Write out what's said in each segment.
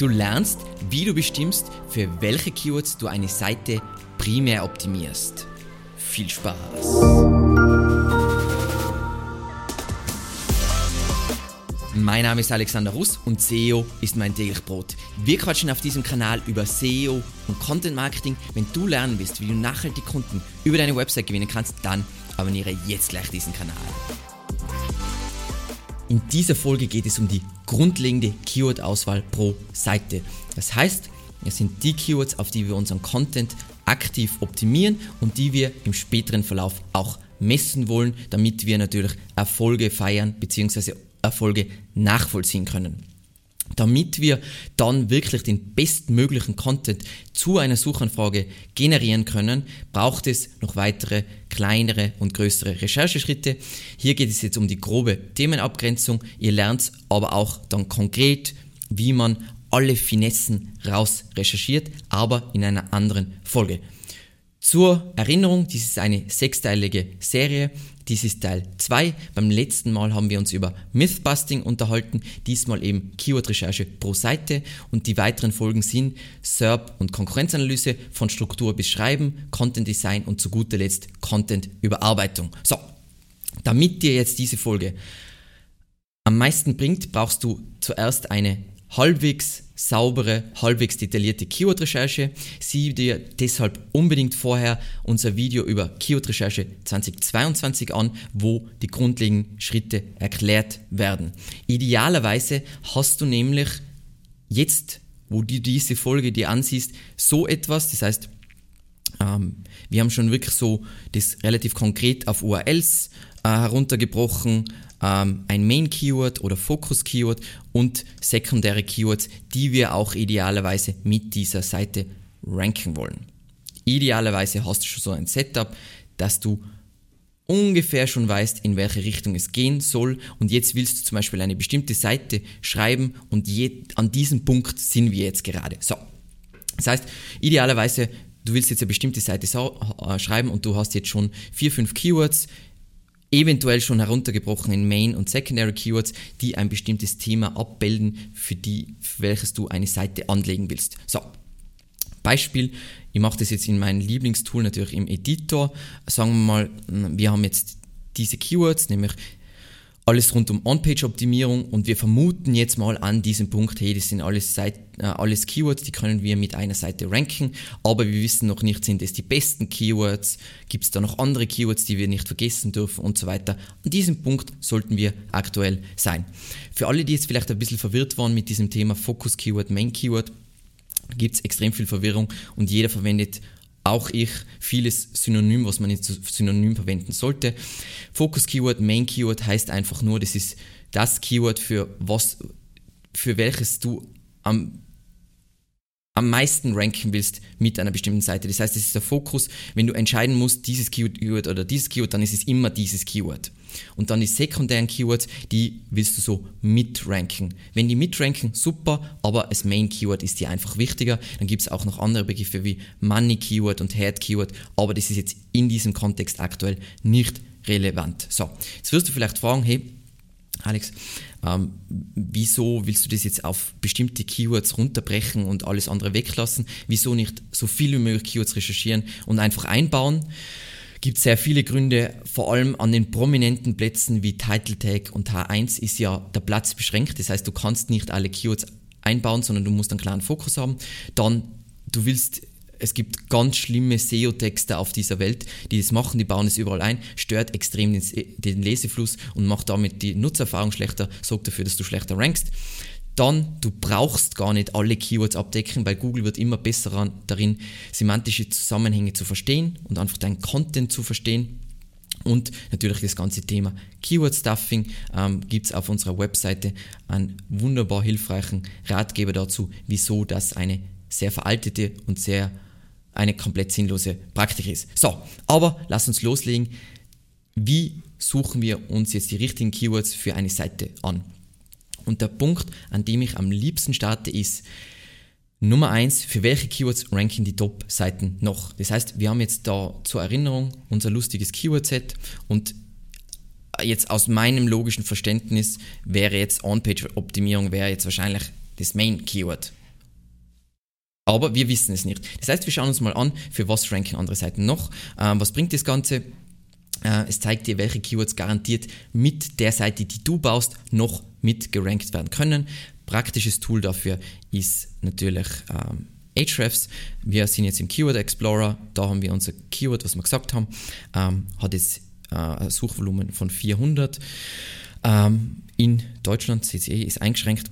Du lernst, wie du bestimmst, für welche Keywords du eine Seite primär optimierst. Viel Spaß! Mein Name ist Alexander Russ und SEO ist mein täglich Brot. Wir quatschen auf diesem Kanal über SEO und Content Marketing. Wenn du lernen willst, wie du nachhaltig Kunden über deine Website gewinnen kannst, dann abonniere jetzt gleich diesen Kanal. In dieser Folge geht es um die grundlegende Keyword-Auswahl pro Seite. Das heißt, es sind die Keywords, auf die wir unseren Content aktiv optimieren und die wir im späteren Verlauf auch messen wollen, damit wir natürlich Erfolge feiern bzw. Erfolge nachvollziehen können. Damit wir dann wirklich den bestmöglichen Content zu einer Suchanfrage generieren können, braucht es noch weitere kleinere und größere Rechercheschritte. Hier geht es jetzt um die grobe Themenabgrenzung. Ihr lernt aber auch dann konkret, wie man alle Finessen raus recherchiert, aber in einer anderen Folge. Zur Erinnerung, dies ist eine sechsteilige Serie. Dies ist Teil 2. Beim letzten Mal haben wir uns über Mythbusting unterhalten, diesmal eben Keyword-Recherche pro Seite und die weiteren Folgen sind SERP und Konkurrenzanalyse von Struktur bis Schreiben, Content Design und zu guter Letzt Content Überarbeitung. So, damit dir jetzt diese Folge am meisten bringt, brauchst du zuerst eine halbwegs saubere, halbwegs detaillierte Keyword-Recherche. Sieh dir deshalb unbedingt vorher unser Video über Keyword-Recherche 2022 an, wo die grundlegenden Schritte erklärt werden. Idealerweise hast du nämlich jetzt, wo du diese Folge dir ansiehst, so etwas, das heißt, ähm, wir haben schon wirklich so das relativ konkret auf URLs äh, heruntergebrochen, ähm, ein Main-Keyword oder Focus-Keyword und sekundäre Keywords, die wir auch idealerweise mit dieser Seite ranken wollen. Idealerweise hast du schon so ein Setup, dass du ungefähr schon weißt, in welche Richtung es gehen soll und jetzt willst du zum Beispiel eine bestimmte Seite schreiben und je, an diesem Punkt sind wir jetzt gerade. So. Das heißt, idealerweise, du willst jetzt eine bestimmte Seite äh, schreiben und du hast jetzt schon vier, fünf Keywords, eventuell schon heruntergebrochen in Main- und Secondary Keywords, die ein bestimmtes Thema abbilden, für, die, für welches du eine Seite anlegen willst. So, Beispiel, ich mache das jetzt in meinem Lieblingstool natürlich im Editor. Sagen wir mal, wir haben jetzt diese Keywords, nämlich alles rund um On-Page-Optimierung und wir vermuten jetzt mal an diesem Punkt, hey, das sind alles, Seite, äh, alles Keywords, die können wir mit einer Seite ranken, aber wir wissen noch nicht, sind es die besten Keywords, gibt es da noch andere Keywords, die wir nicht vergessen dürfen und so weiter. An diesem Punkt sollten wir aktuell sein. Für alle, die jetzt vielleicht ein bisschen verwirrt waren mit diesem Thema Focus-Keyword, Main-Keyword, gibt es extrem viel Verwirrung und jeder verwendet auch ich vieles Synonym, was man jetzt synonym verwenden sollte. Focus Keyword, Main Keyword heißt einfach nur, das ist das Keyword für was, für welches du am am meisten ranken willst mit einer bestimmten Seite. Das heißt, es ist der Fokus. Wenn du entscheiden musst, dieses Keyword oder dieses Keyword, dann ist es immer dieses Keyword. Und dann die sekundären Keywords, die willst du so mitranken. Wenn die mitranken, super, aber das Main Keyword ist dir einfach wichtiger. Dann gibt es auch noch andere Begriffe wie Money Keyword und Head Keyword, aber das ist jetzt in diesem Kontext aktuell nicht relevant. So, jetzt wirst du vielleicht fragen, hey, Alex, ähm, wieso willst du das jetzt auf bestimmte Keywords runterbrechen und alles andere weglassen? Wieso nicht so viel wie möglich Keywords recherchieren und einfach einbauen? Gibt sehr viele Gründe, vor allem an den prominenten Plätzen wie Title Tag und H1 ist ja der Platz beschränkt. Das heißt, du kannst nicht alle Keywords einbauen, sondern du musst einen klaren Fokus haben. Dann, du willst es gibt ganz schlimme SEO-Texte auf dieser Welt, die das machen, die bauen es überall ein, stört extrem den, den Lesefluss und macht damit die Nutzererfahrung schlechter, sorgt dafür, dass du schlechter rankst. Dann, du brauchst gar nicht alle Keywords abdecken, weil Google wird immer besser darin, semantische Zusammenhänge zu verstehen und einfach deinen Content zu verstehen. Und natürlich das ganze Thema Keyword Stuffing ähm, gibt es auf unserer Webseite einen wunderbar hilfreichen Ratgeber dazu, wieso das eine sehr veraltete und sehr eine komplett sinnlose Praktik ist. So, aber lass uns loslegen. Wie suchen wir uns jetzt die richtigen Keywords für eine Seite an? Und der Punkt, an dem ich am liebsten starte, ist Nummer eins: für welche Keywords ranken die Top-Seiten noch? Das heißt, wir haben jetzt da zur Erinnerung unser lustiges Keyword-Set und jetzt aus meinem logischen Verständnis wäre jetzt On-Page-Optimierung wäre jetzt wahrscheinlich das Main-Keyword Aber wir wissen es nicht. Das heißt, wir schauen uns mal an, für was ranken andere Seiten noch. Ähm, was bringt das Ganze? Äh, es zeigt dir, welche Keywords garantiert mit der Seite, die du baust, noch mit gerankt werden können. Praktisches Tool dafür ist natürlich ähm, Ahrefs. Wir sind jetzt im Keyword Explorer, da haben wir unser Keyword, was wir gesagt haben, ähm, hat jetzt äh, ein Suchvolumen von 400. Ähm, in Deutschland, CCE ist eingeschränkt.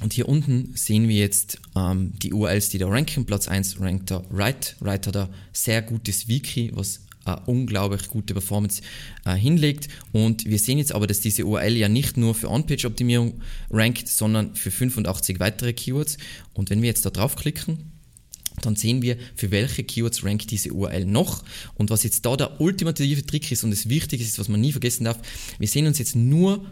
Und hier unten sehen wir jetzt ähm, die URLs, die da ranken. Platz 1 rankt da Write. Write hat ein sehr gutes Wiki, was eine unglaublich gute Performance äh, hinlegt. Und wir sehen jetzt aber, dass diese URL ja nicht nur für On-Page-Optimierung rankt, sondern für 85 weitere Keywords. Und wenn wir jetzt da draufklicken, dann sehen wir, für welche Keywords rankt diese URL noch. Und was jetzt da der ultimative Trick ist und das Wichtige ist, was man nie vergessen darf, wir sehen uns jetzt nur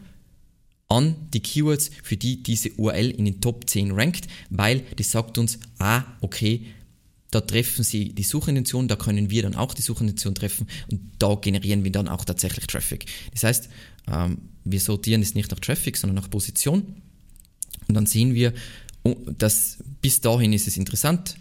an die Keywords, für die diese URL in den Top 10 rankt, weil das sagt uns, ah, okay, da treffen sie die Suchintention, da können wir dann auch die Suchintention treffen und da generieren wir dann auch tatsächlich Traffic. Das heißt, ähm, wir sortieren es nicht nach Traffic, sondern nach Position und dann sehen wir, oh, dass bis dahin ist es interessant,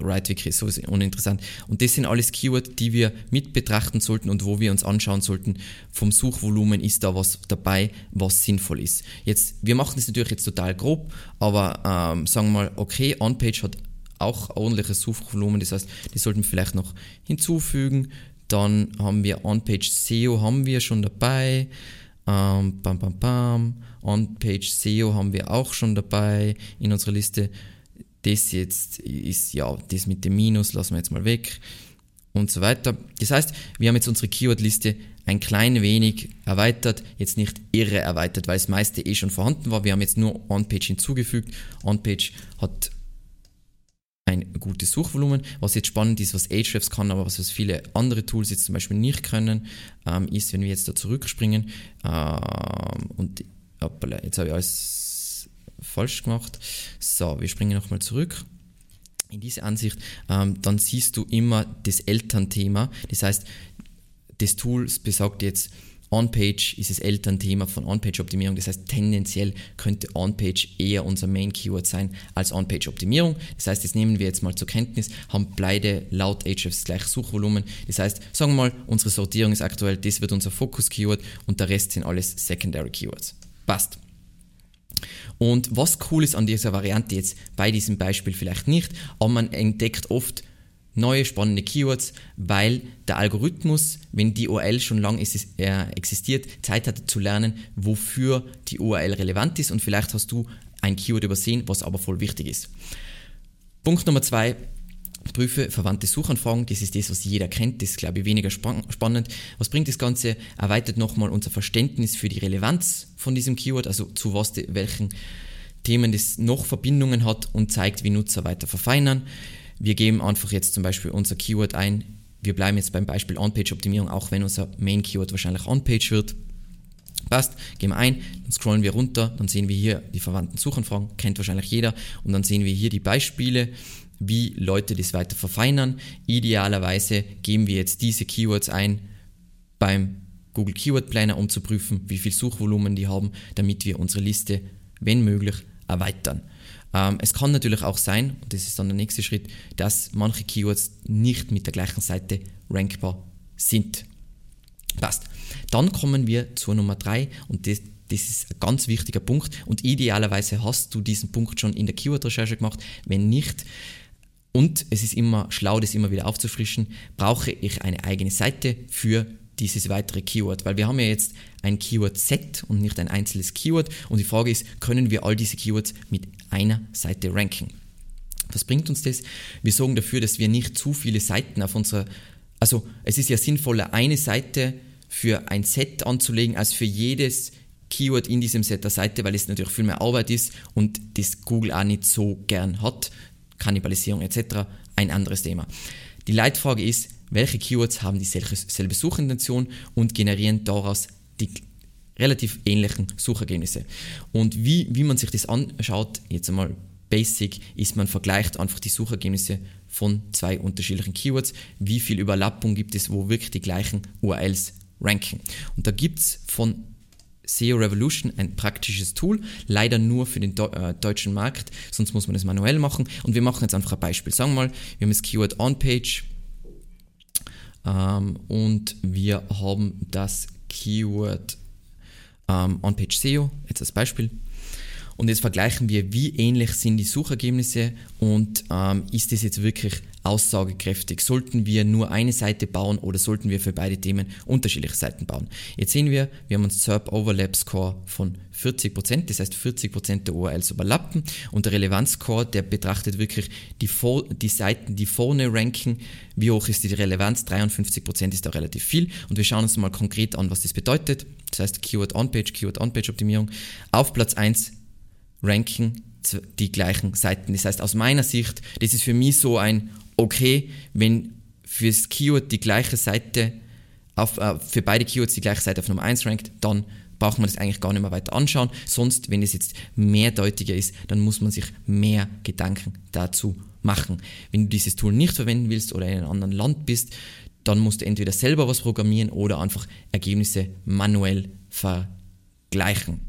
Right-Wiki ist sowieso uninteressant. Und das sind alles Keywords, die wir mit betrachten sollten und wo wir uns anschauen sollten, vom Suchvolumen ist da was dabei, was sinnvoll ist. Jetzt, wir machen das natürlich jetzt total grob, aber ähm, sagen wir mal, okay, OnPage hat auch ordentliches Suchvolumen, das heißt, die sollten wir vielleicht noch hinzufügen. Dann haben wir On-Page SEO haben wir schon dabei. Ähm, bam, bam, bam. On-Page SEO haben wir auch schon dabei in unserer Liste. Das jetzt ist, ja, das mit dem Minus lassen wir jetzt mal weg und so weiter. Das heißt, wir haben jetzt unsere Keyword-Liste ein klein wenig erweitert, jetzt nicht irre erweitert, weil das meiste eh schon vorhanden war. Wir haben jetzt nur On-Page hinzugefügt. On-Page hat ein gutes Suchvolumen. Was jetzt spannend ist, was Ahrefs kann, aber was, was viele andere Tools jetzt zum Beispiel nicht können, ähm, ist, wenn wir jetzt da zurückspringen ähm, und hoppala, jetzt habe ich alles falsch gemacht. So, wir springen nochmal zurück in diese Ansicht, ähm, dann siehst du immer das Elternthema. Das heißt, das Tool besagt jetzt, On-Page ist das Elternthema von On-Page-Optimierung. Das heißt, tendenziell könnte On-Page eher unser Main-Keyword sein als On-Page-Optimierung. Das heißt, das nehmen wir jetzt mal zur Kenntnis, haben beide laut Ahrefs gleich Suchvolumen. Das heißt, sagen wir mal, unsere Sortierung ist aktuell, das wird unser Fokus-Keyword und der Rest sind alles Secondary Keywords. Passt. Und was cool ist an dieser Variante jetzt bei diesem Beispiel vielleicht nicht, aber man entdeckt oft neue spannende Keywords, weil der Algorithmus, wenn die URL schon lange äh, existiert, Zeit hat zu lernen, wofür die URL relevant ist und vielleicht hast du ein Keyword übersehen, was aber voll wichtig ist. Punkt Nummer zwei, prüfe verwandte Suchanfragen. Das ist das, was jeder kennt. Das ist, glaube ich, weniger spannend. Was bringt das Ganze? Erweitert nochmal unser Verständnis für die Relevanz von diesem Keyword, also zu was, welchen Themen das noch Verbindungen hat und zeigt, wie Nutzer weiter verfeinern. Wir geben einfach jetzt zum Beispiel unser Keyword ein. Wir bleiben jetzt beim Beispiel On-Page-Optimierung, auch wenn unser Main-Keyword wahrscheinlich On-Page wird. Passt, gehen wir ein, dann scrollen wir runter, dann sehen wir hier die verwandten Suchanfragen, kennt wahrscheinlich jeder, und dann sehen wir hier die Beispiele, wie Leute das weiter verfeinern. Idealerweise geben wir jetzt diese Keywords ein beim Google Keyword Planner, um zu prüfen, wie viel Suchvolumen die haben, damit wir unsere Liste, wenn möglich, erweitern. Ähm, es kann natürlich auch sein, und das ist dann der nächste Schritt, dass manche Keywords nicht mit der gleichen Seite rankbar sind. Passt. Dann kommen wir zur Nummer 3 und das, das ist ein ganz wichtiger Punkt und idealerweise hast du diesen Punkt schon in der Keyword-Recherche gemacht. Wenn nicht, und es ist immer schlau, das immer wieder aufzufrischen, brauche ich eine eigene Seite für dieses weitere Keyword, weil wir haben ja jetzt ein Keyword-Set und nicht ein einzelnes Keyword und die Frage ist, können wir all diese Keywords mit einer Seite ranken? Was bringt uns das? Wir sorgen dafür, dass wir nicht zu viele Seiten auf unserer, also es ist ja sinnvoller, eine Seite für ein Set anzulegen, als für jedes Keyword in diesem Set der Seite, weil es natürlich viel mehr Arbeit ist und das Google auch nicht so gern hat. Kannibalisierung etc. ein anderes Thema. Die Leitfrage ist, welche Keywords haben dieselbe Suchintention und generieren daraus die relativ ähnlichen Suchergebnisse. Und wie, wie man sich das anschaut, jetzt einmal basic, ist man vergleicht einfach die Suchergebnisse von zwei unterschiedlichen Keywords, wie viel Überlappung gibt es, wo wirklich die gleichen URLs ranken. Und da gibt es von SEO Revolution, ein praktisches Tool, leider nur für den äh, deutschen Markt, sonst muss man das manuell machen. Und wir machen jetzt einfach ein Beispiel. Sagen wir mal, wir haben das Keyword On-Page ähm, und wir haben das Keyword ähm, On-Page SEO, jetzt als Beispiel. Und jetzt vergleichen wir, wie ähnlich sind die Suchergebnisse und ähm, ist das jetzt wirklich aussagekräftig? Sollten wir nur eine Seite bauen oder sollten wir für beide Themen unterschiedliche Seiten bauen? Jetzt sehen wir, wir haben einen SERP Overlap Score von 40%, das heißt 40% der URLs überlappen und der Relevanzscore, der betrachtet wirklich die, die Seiten, die vorne ranken, wie hoch ist die Relevanz, 53% ist da relativ viel und wir schauen uns mal konkret an, was das bedeutet. Das heißt Keyword On-Page, Keyword On-Page Optimierung. Auf Platz 1 ranken die gleichen Seiten. Das heißt, aus meiner Sicht, das ist für mich so ein okay, wenn fürs Keyword die gleiche Seite, auf, äh, für beide Keywords die gleiche Seite auf Nummer 1 rankt, dann braucht man das eigentlich gar nicht mehr weiter anschauen. Sonst, wenn es jetzt mehrdeutiger ist, dann muss man sich mehr Gedanken dazu machen. Wenn du dieses Tool nicht verwenden willst oder in einem anderen Land bist, dann musst du entweder selber was programmieren oder einfach Ergebnisse manuell vergleichen.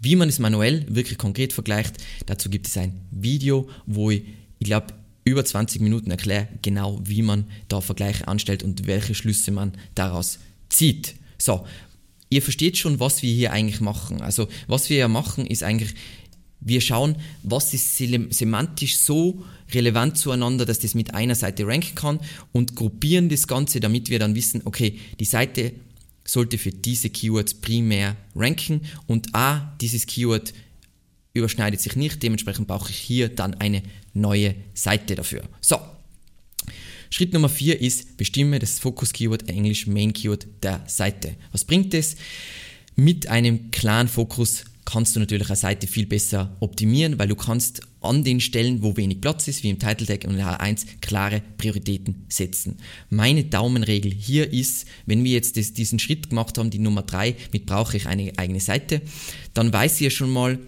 Wie man es manuell wirklich konkret vergleicht, dazu gibt es ein Video, wo ich, ich glaube, über 20 Minuten erkläre, genau wie man da Vergleiche anstellt und welche Schlüsse man daraus zieht. So, ihr versteht schon, was wir hier eigentlich machen. Also, was wir ja machen, ist eigentlich, wir schauen, was ist semantisch so relevant zueinander, dass das mit einer Seite ranken kann und gruppieren das Ganze, damit wir dann wissen, okay, die Seite sollte für diese Keywords primär ranken und A, dieses Keyword überschneidet sich nicht, dementsprechend brauche ich hier dann eine neue Seite dafür. So, Schritt Nummer 4 ist, bestimme das Fokus-Keyword, Englisch Main Keyword der Seite. Was bringt es? Mit einem klaren Fokus kannst du natürlich eine Seite viel besser optimieren, weil du kannst an den Stellen, wo wenig Platz ist, wie im Title Tag und H1, klare Prioritäten setzen. Meine Daumenregel hier ist, wenn wir jetzt das, diesen Schritt gemacht haben, die Nummer 3, mit brauche ich eine eigene Seite, dann weiß ich ja schon mal,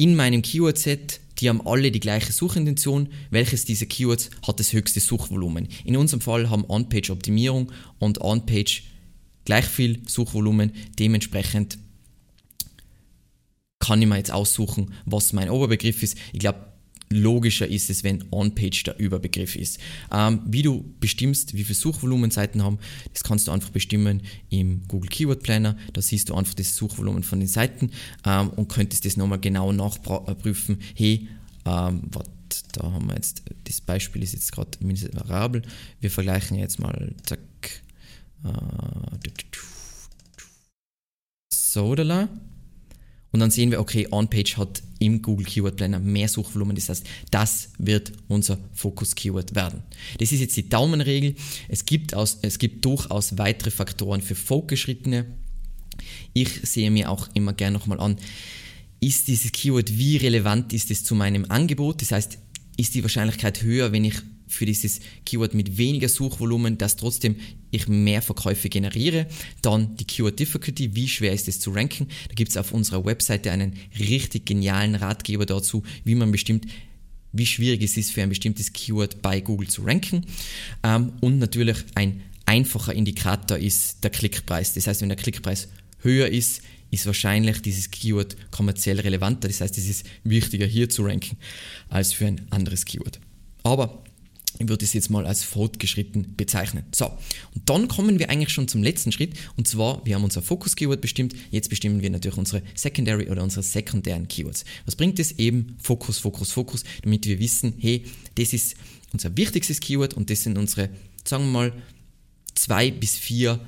in meinem Keyword-Set, die haben alle die gleiche Suchintention, welches dieser Keywords hat das höchste Suchvolumen. In unserem Fall haben On-Page-Optimierung und On-Page gleich viel Suchvolumen, dementsprechend kann ich mir jetzt aussuchen, was mein Oberbegriff ist. Ich glaube, logischer ist es, wenn On-Page der Überbegriff ist. Ähm, wie du bestimmst, wie viele Suchvolumenseiten haben, das kannst du einfach bestimmen im Google Keyword Planner. Da siehst du einfach das Suchvolumen von den Seiten ähm, und könntest das nochmal genau nachprüfen. Hey, ähm, wat, da haben wir jetzt, das Beispiel ist jetzt gerade miserabel. Wir vergleichen jetzt mal, zack, äh, so, da und dann sehen wir, okay, On-Page hat im Google Keyword Planner mehr Suchvolumen. Das heißt, das wird unser Fokus-Keyword werden. Das ist jetzt die Daumenregel. Es gibt, aus, es gibt durchaus weitere Faktoren für Fortgeschrittene. Ich sehe mir auch immer gerne nochmal an, ist dieses Keyword, wie relevant ist es zu meinem Angebot? Das heißt, ist die Wahrscheinlichkeit höher, wenn ich für dieses Keyword mit weniger Suchvolumen, dass trotzdem ich mehr Verkäufe generiere. Dann die Keyword Difficulty, wie schwer ist es zu ranken. Da gibt es auf unserer Webseite einen richtig genialen Ratgeber dazu, wie man bestimmt wie schwierig es ist für ein bestimmtes Keyword bei Google zu ranken. Ähm, und natürlich ein einfacher Indikator ist der Klickpreis. Das heißt, wenn der Klickpreis höher ist, ist wahrscheinlich dieses Keyword kommerziell relevanter. Das heißt, es ist wichtiger hier zu ranken als für ein anderes Keyword. Aber ich würde es jetzt mal als fortgeschritten bezeichnen. So, und dann kommen wir eigentlich schon zum letzten Schritt und zwar, wir haben unser Fokus-Keyword bestimmt, jetzt bestimmen wir natürlich unsere Secondary oder unsere sekundären Keywords. Was bringt es eben? Fokus, Fokus, Fokus, damit wir wissen, hey, das ist unser wichtigstes Keyword und das sind unsere, sagen wir mal, zwei bis vier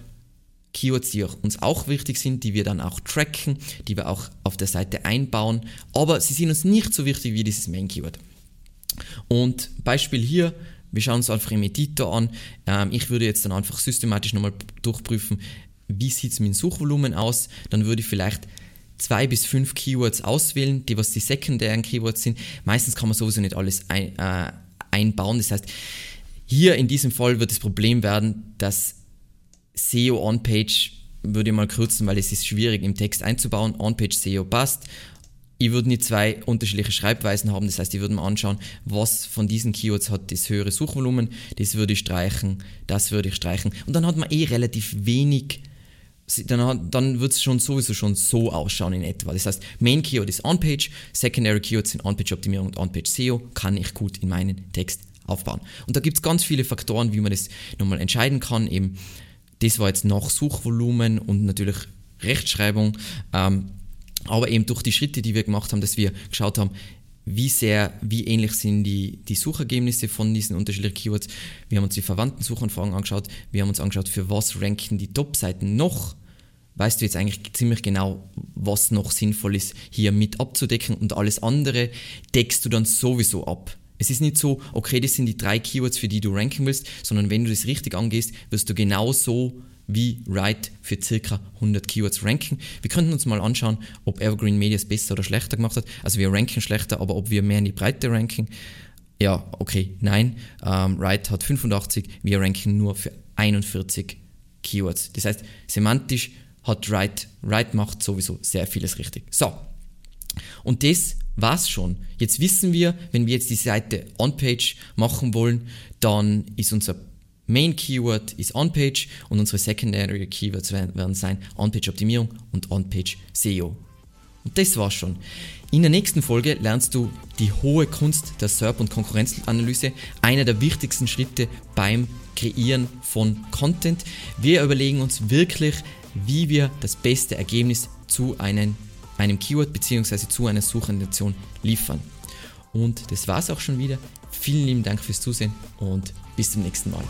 Keywords, die uns auch wichtig sind, die wir dann auch tracken, die wir auch auf der Seite einbauen, aber sie sind uns nicht so wichtig wie dieses Main Keyword. Und Beispiel hier, wir schauen uns einfach im Editor an. Ähm, ich würde jetzt dann einfach systematisch nochmal durchprüfen, wie sieht es mit dem Suchvolumen aus. Dann würde ich vielleicht zwei bis fünf Keywords auswählen, die was die sekundären Keywords sind. Meistens kann man sowieso nicht alles ein, äh, einbauen. Das heißt, hier in diesem Fall wird das Problem werden, dass SEO On-Page würde ich mal kürzen, weil es ist schwierig im Text einzubauen. On-Page SEO passt ich würde nicht zwei unterschiedliche Schreibweisen haben. Das heißt, ich würde mir anschauen, was von diesen Keywords hat das höhere Suchvolumen. Das würde ich streichen, das würde ich streichen. Und dann hat man eh relativ wenig dann, dann wird es schon sowieso schon so ausschauen in etwa. Das heißt, Main Keyword ist On-Page, Secondary Keywords sind On-Page-Optimierung und On-Page SEO, kann ich gut in meinen Text aufbauen. Und da gibt es ganz viele Faktoren, wie man das nochmal entscheiden kann. Eben, das war jetzt nach Suchvolumen und natürlich Rechtschreibung. Ähm, aber eben durch die Schritte, die wir gemacht haben, dass wir geschaut haben, wie sehr, wie ähnlich sind die, die Suchergebnisse von diesen unterschiedlichen Keywords. Wir haben uns die verwandten Suchanfragen angeschaut, wir haben uns angeschaut, für was ranken die Top-Seiten noch. Weißt du jetzt eigentlich ziemlich genau, was noch sinnvoll ist, hier mit abzudecken und alles andere deckst du dann sowieso ab. Es ist nicht so, okay, das sind die drei Keywords, für die du ranken willst, sondern wenn du das richtig angehst, wirst du genauso wie Write für circa 100 Keywords ranken. Wir könnten uns mal anschauen, ob Evergreen Media es besser oder schlechter gemacht hat. Also wir ranken schlechter, aber ob wir mehr in die Breite ranken, ja, okay, nein. Ähm, Write hat 85, wir ranken nur für 41 Keywords. Das heißt, semantisch hat Write, Write macht sowieso sehr vieles richtig. So, und das war's schon. Jetzt wissen wir, wenn wir jetzt die Seite On-Page machen wollen, dann ist unser Main Keyword ist On-Page und unsere Secondary Keywords werden sein On-Page Optimierung und On-Page SEO. Und das war's schon. In der nächsten Folge lernst du die hohe Kunst der SERP und Konkurrenzanalyse, einer der wichtigsten Schritte beim Kreieren von Content. Wir überlegen uns wirklich, wie wir das beste Ergebnis zu einem, einem Keyword bzw. zu einer Suchintention liefern. Und das war's auch schon wieder. Vielen lieben Dank fürs Zusehen und bis zum nächsten Mal.